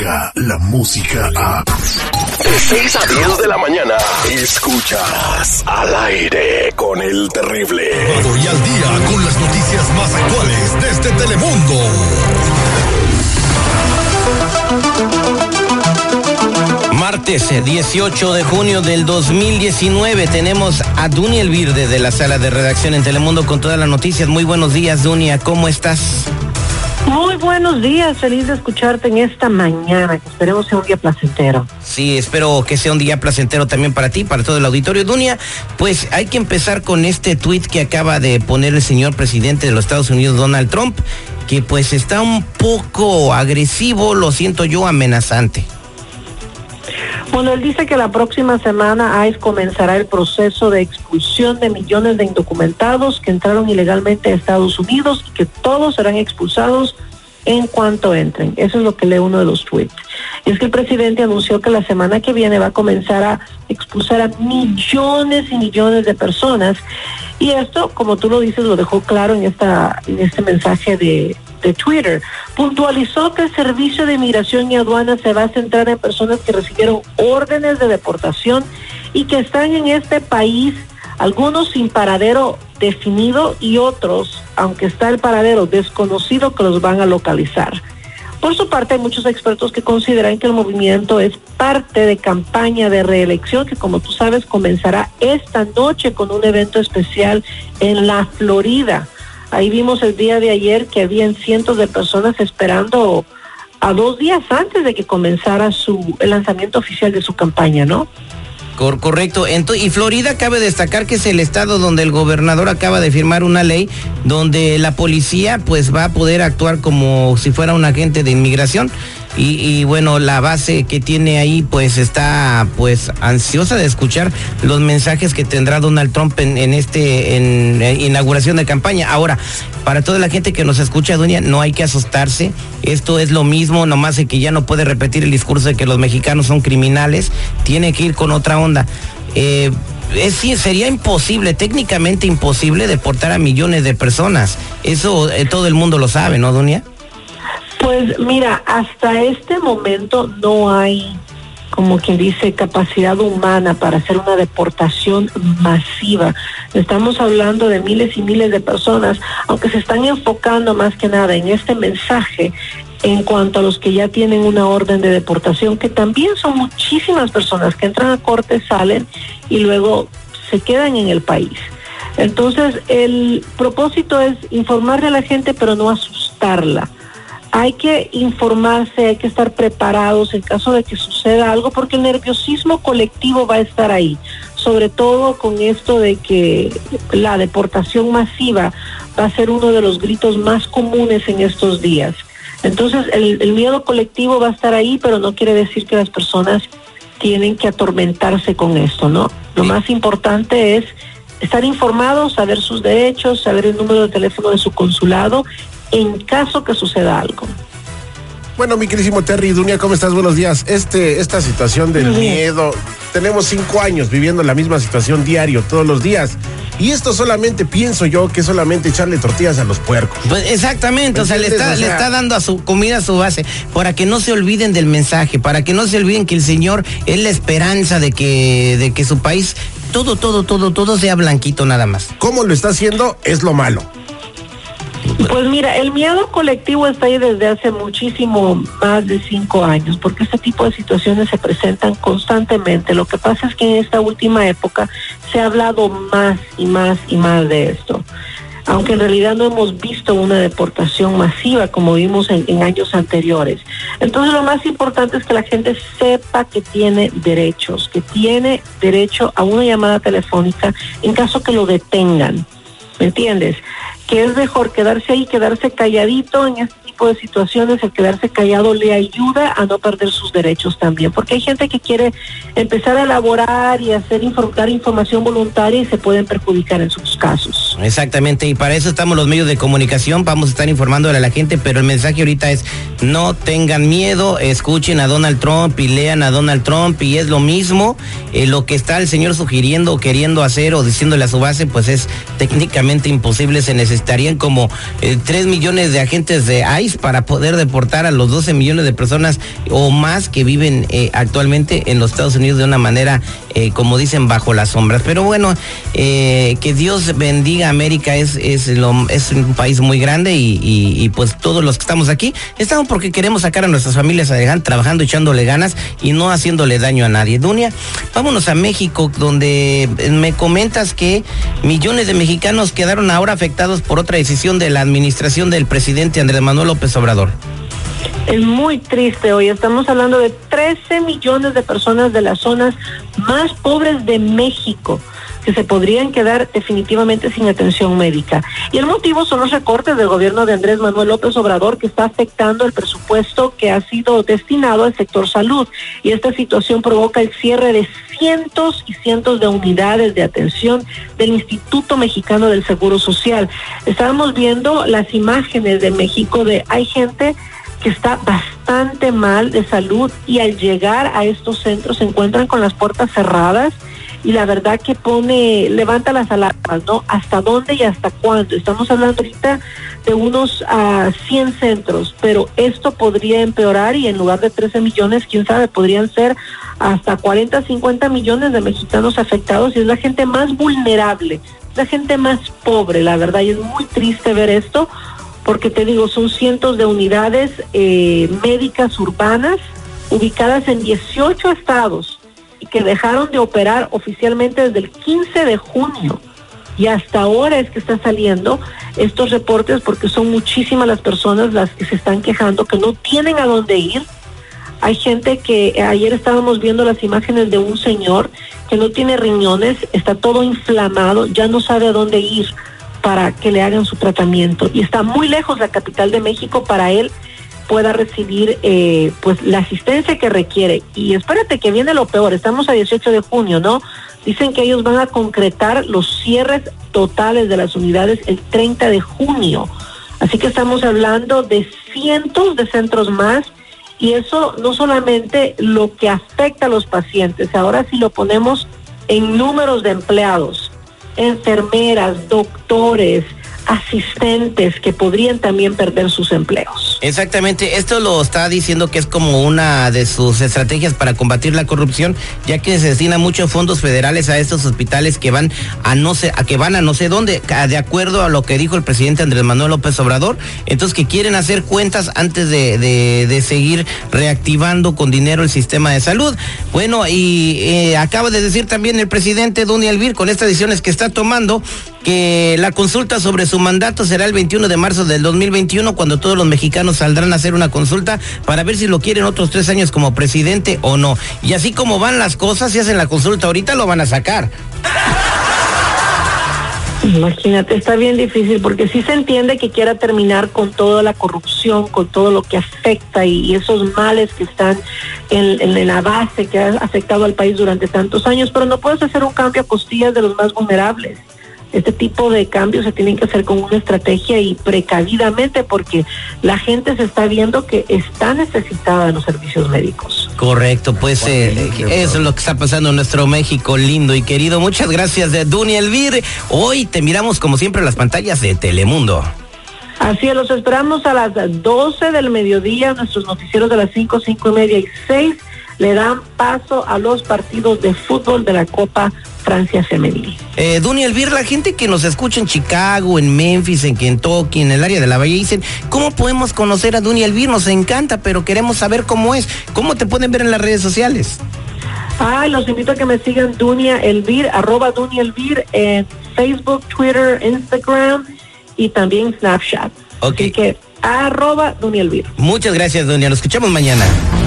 la música a... De 6 a 10 de la mañana, escuchas al aire con el terrible. Y al día con las noticias más actuales desde Telemundo. Martes 18 de junio del 2019 tenemos a Duny Elvir desde la sala de redacción en Telemundo con todas las noticias. Muy buenos días, Dunia, ¿cómo estás? Muy buenos días, feliz de escucharte en esta mañana, que esperemos sea un día placentero. Sí, espero que sea un día placentero también para ti, para todo el auditorio. Dunia, pues hay que empezar con este tuit que acaba de poner el señor presidente de los Estados Unidos, Donald Trump, que pues está un poco agresivo, lo siento yo, amenazante. Bueno, él dice que la próxima semana ICE comenzará el proceso de expulsión de millones de indocumentados que entraron ilegalmente a Estados Unidos y que todos serán expulsados en cuanto entren. Eso es lo que lee uno de los tweets. Y es que el presidente anunció que la semana que viene va a comenzar a expulsar a millones y millones de personas. Y esto, como tú lo dices, lo dejó claro en, esta, en este mensaje de, de Twitter. Puntualizó que el Servicio de Migración y Aduana se va a centrar en personas que recibieron órdenes de deportación y que están en este país, algunos sin paradero definido y otros, aunque está el paradero desconocido, que los van a localizar. Por su parte, hay muchos expertos que consideran que el movimiento es parte de campaña de reelección que, como tú sabes, comenzará esta noche con un evento especial en la Florida. Ahí vimos el día de ayer que habían cientos de personas esperando a dos días antes de que comenzara su el lanzamiento oficial de su campaña, ¿no? correcto. y Florida cabe destacar que es el estado donde el gobernador acaba de firmar una ley donde la policía pues va a poder actuar como si fuera un agente de inmigración y, bueno, la base que tiene ahí pues está pues ansiosa de escuchar los mensajes que tendrá Donald Trump en, este inauguración de campaña. Ahora, para toda la gente que nos escucha, Dunia, no hay que asustarse. Esto es lo mismo, nomás de que ya no puede repetir el discurso de que los mexicanos son criminales. Tiene que ir con otra onda. Eh, sería imposible, técnicamente imposible, deportar a millones de personas. Eso eh, todo el mundo lo sabe, ¿no, Dunia? Mira, hasta este momento no hay, como quien dice, capacidad humana para hacer una deportación masiva. Estamos hablando de miles y miles de personas, aunque se están enfocando más que nada en este mensaje en cuanto a los que ya tienen una orden de deportación, que también son muchísimas personas que entran a corte, salen y luego se quedan en el país. Entonces, el propósito es informarle a la gente, pero no asustarla hay que informarse, hay que estar preparados en caso de que suceda algo, porque el nerviosismo colectivo va a estar ahí, sobre todo con esto de que la deportación masiva va a ser uno de los gritos más comunes en estos días. Entonces, el, miedo colectivo va a estar ahí, pero no quiere decir que las personas tienen que atormentarse con esto, ¿no? Lo más importante es estar informados, saber sus derechos, saber el número de teléfono de su consulado en caso que suceda algo. Bueno, mi querísimo Terry Dunia, ¿cómo estás? Buenos días. Este, esta situación del miedo, tenemos cinco años viviendo la misma situación diario, todos los días. Y esto solamente pienso yo que solamente echarle tortillas a los puercos. Pues exactamente, o sea, le está, le está dando a su comida a su base, para que no se olviden del mensaje, para que no se olviden que el Señor es la esperanza de que, de que su país, todo, todo, todo, todo sea blanquito nada más. ¿Cómo lo está haciendo? Es lo malo. Pues mira, el miedo colectivo está ahí desde hace muchísimo más de cinco años, porque este tipo de situaciones se presentan constantemente. Lo que pasa es que en esta última época se ha hablado más y más y más de esto, aunque en realidad no hemos visto una deportación masiva como vimos en, en años anteriores. Entonces lo más importante es que la gente sepa que tiene derechos, que tiene derecho a una llamada telefónica en caso que lo detengan. ¿Me entiendes? Que es mejor quedarse ahí, quedarse calladito en este de situaciones, el quedarse callado le ayuda a no perder sus derechos también, porque hay gente que quiere empezar a elaborar y hacer dar información voluntaria y se pueden perjudicar en sus casos. Exactamente, y para eso estamos los medios de comunicación, vamos a estar informándole a la gente, pero el mensaje ahorita es no tengan miedo, escuchen a Donald Trump y lean a Donald Trump y es lo mismo, eh, lo que está el señor sugiriendo o queriendo hacer o diciéndole a su base, pues es técnicamente imposible, se necesitarían como eh, tres millones de agentes de ICE para poder deportar a los 12 millones de personas o más que viven eh, actualmente en los Estados Unidos de una manera, eh, como dicen, bajo las sombras. Pero bueno, eh, que Dios bendiga América, es, es, un país muy grande y, y, y, pues todos los que estamos aquí estamos porque queremos sacar a nuestras familias adelante, trabajando, echándole ganas y no haciéndole daño a nadie. Dunia, vámonos a México, donde me comentas que millones de mexicanos quedaron ahora afectados por otra decisión de la administración del presidente Andrés Manuel López Obrador. Es muy triste hoy. Estamos hablando de 13 millones de personas de las zonas más pobres de México se podrían quedar definitivamente sin atención médica. Y el motivo son los recortes del gobierno de Andrés Manuel López Obrador que está afectando el presupuesto que ha sido destinado al sector salud. Y esta situación provoca el cierre de cientos y cientos de unidades de atención del Instituto Mexicano del Seguro Social. Estábamos viendo las imágenes de México de hay gente que está bastante mal de salud y al llegar a estos centros se encuentran con las puertas cerradas y la verdad que pone, levanta las alarmas, ¿no? ¿Hasta dónde y hasta cuándo? Estamos hablando ahorita de unos uh, 100 centros, pero esto podría empeorar y en lugar de 13 millones, quién sabe, podrían ser hasta 40, 50 millones de mexicanos afectados y es la gente más vulnerable, la gente más pobre, la verdad, y es muy triste ver esto porque te digo, son cientos de unidades eh, médicas urbanas ubicadas en 18 estados y que dejaron de operar oficialmente desde el 15 de junio. Y hasta ahora es que están saliendo estos reportes porque son muchísimas las personas las que se están quejando que no tienen a dónde ir. Hay gente que ayer estábamos viendo las imágenes de un señor que no tiene riñones, está todo inflamado, ya no sabe a dónde ir para que le hagan su tratamiento y está muy lejos la capital de México para él pueda recibir eh, pues la asistencia que requiere. Y espérate que viene lo peor estamos a 18 de junio no dicen que ellos van a concretar los cierres totales de las unidades el 30 de junio. Así que estamos hablando de cientos de centros más y eso no solamente lo que afecta a los pacientes ahora si lo ponemos en números de empleados enfermeras, doctores, asistentes que podrían también perder sus empleos. Exactamente, esto lo está diciendo que es como una de sus estrategias para combatir la corrupción, ya que se destina muchos fondos federales a estos hospitales que van a no sé, a que van a no sé dónde, de acuerdo a lo que dijo el presidente Andrés Manuel López Obrador, entonces que quieren hacer cuentas antes de, de, seguir reactivando con dinero el sistema de salud. Bueno, y eh, acaba de decir también el presidente Donny Elvir con estas decisiones que está tomando que la consulta sobre su mandato será el 21 de marzo del 2021 cuando todos los mexicanos saldrán a hacer una consulta para ver si lo quieren otros tres años como presidente o no. Y así como van las cosas, si hacen la consulta ahorita lo van a sacar. Imagínate, está bien difícil porque sí se entiende que quiera terminar con toda la corrupción, con todo lo que afecta y, esos males que están en, en, la base que ha afectado al país durante tantos años, pero no puedes hacer un cambio a costillas de los más vulnerables este tipo de cambios se tienen que hacer con una estrategia y precavidamente porque la gente se está viendo que está necesitada de los servicios médicos. Correcto, pues eh, eso es lo que está pasando en nuestro México lindo y querido. Muchas gracias de Duny Elvir. Hoy te miramos como siempre en las pantallas de Telemundo. Así es, los esperamos a las 12 del mediodía, nuestros noticieros de las 5, 5 y media y 6 le dan paso a los partidos de fútbol de la Copa Francia Femenil. Eh, Duny Elvir, la gente que nos escucha en Chicago, en Memphis, en Kentucky, en el área de la Valle, dicen, ¿cómo podemos conocer a Duny Elvir? Nos encanta, pero queremos saber cómo es. ¿Cómo te pueden ver en las redes sociales? Ah, los invito a que me sigan Dunia Elvir, arroba Dunia Elvir en Facebook, Twitter, Instagram y también Snapchat. Ok. Así que arroba Dunia Elvir. Muchas gracias, Dunia. Nos escuchamos mañana.